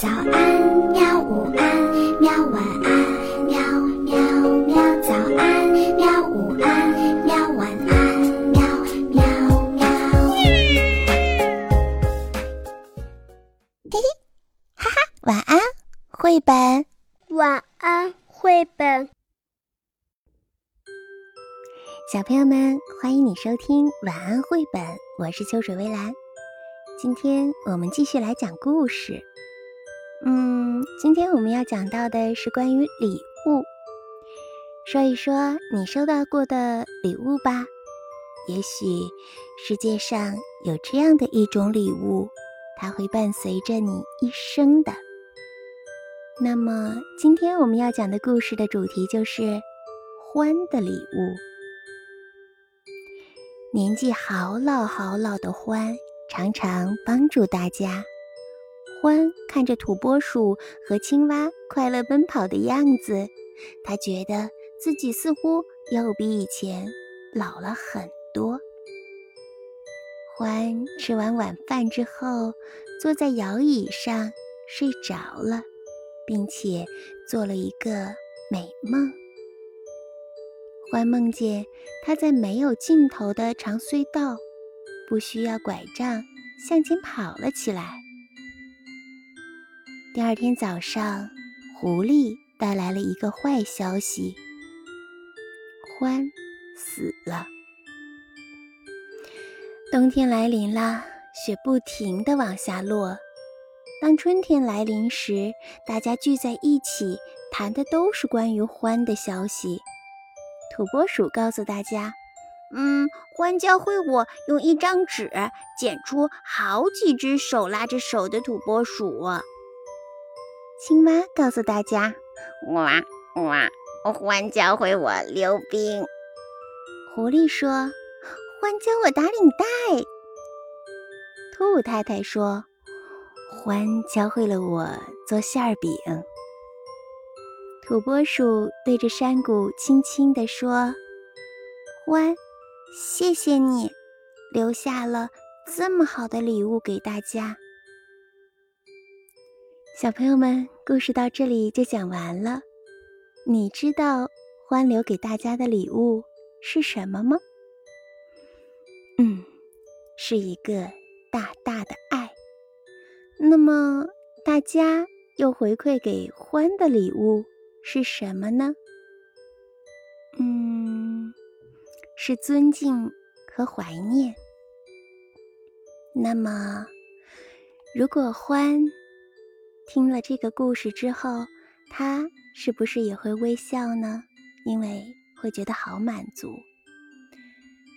早安，喵！午安，喵！晚安，喵喵喵！早安，喵！午安，喵！晚安，喵喵喵！嘿嘿，哈哈，晚安，绘本。晚安，绘本。小朋友们，欢迎你收听晚安绘本，我是秋水微澜。今天我们继续来讲故事。嗯，今天我们要讲到的是关于礼物，说一说你收到过的礼物吧。也许世界上有这样的一种礼物，它会伴随着你一生的。那么，今天我们要讲的故事的主题就是欢的礼物。年纪好老好老的欢。常常帮助大家。欢看着土拨鼠和青蛙快乐奔跑的样子，他觉得自己似乎又比以前老了很多。欢吃完晚饭之后，坐在摇椅上睡着了，并且做了一个美梦。欢梦见他在没有尽头的长隧道。不需要拐杖，向前跑了起来。第二天早上，狐狸带来了一个坏消息：欢死了。冬天来临了，雪不停地往下落。当春天来临时，大家聚在一起，谈的都是关于欢的消息。土拨鼠告诉大家。嗯，欢教会我用一张纸剪出好几只手拉着手的土拨鼠。青蛙告诉大家：“哇哇，欢教会我溜冰。”狐狸说：“欢教我打领带。”兔太太说：“欢教会了我做馅饼。”土拨鼠对着山谷轻轻地说：“欢。”谢谢你，留下了这么好的礼物给大家。小朋友们，故事到这里就讲完了。你知道欢留给大家的礼物是什么吗？嗯，是一个大大的爱。那么，大家又回馈给欢的礼物是什么呢？嗯是尊敬和怀念。那么，如果欢听了这个故事之后，他是不是也会微笑呢？因为会觉得好满足。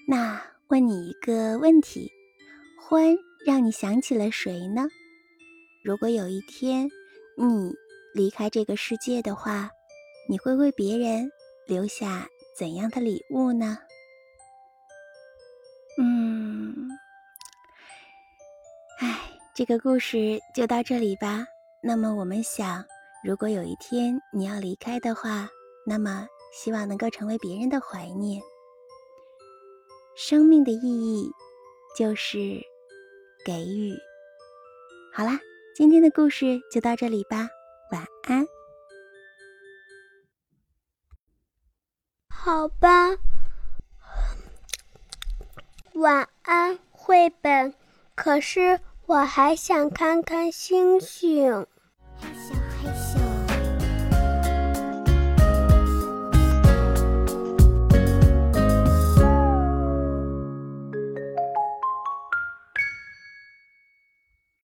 那问你一个问题：欢让你想起了谁呢？如果有一天你离开这个世界的话，你会为别人留下怎样的礼物呢？嗯，哎这个故事就到这里吧。那么我们想，如果有一天你要离开的话，那么希望能够成为别人的怀念。生命的意义就是给予。好啦，今天的故事就到这里吧。晚安。好吧。晚安，绘本。可是。我还想看看星星。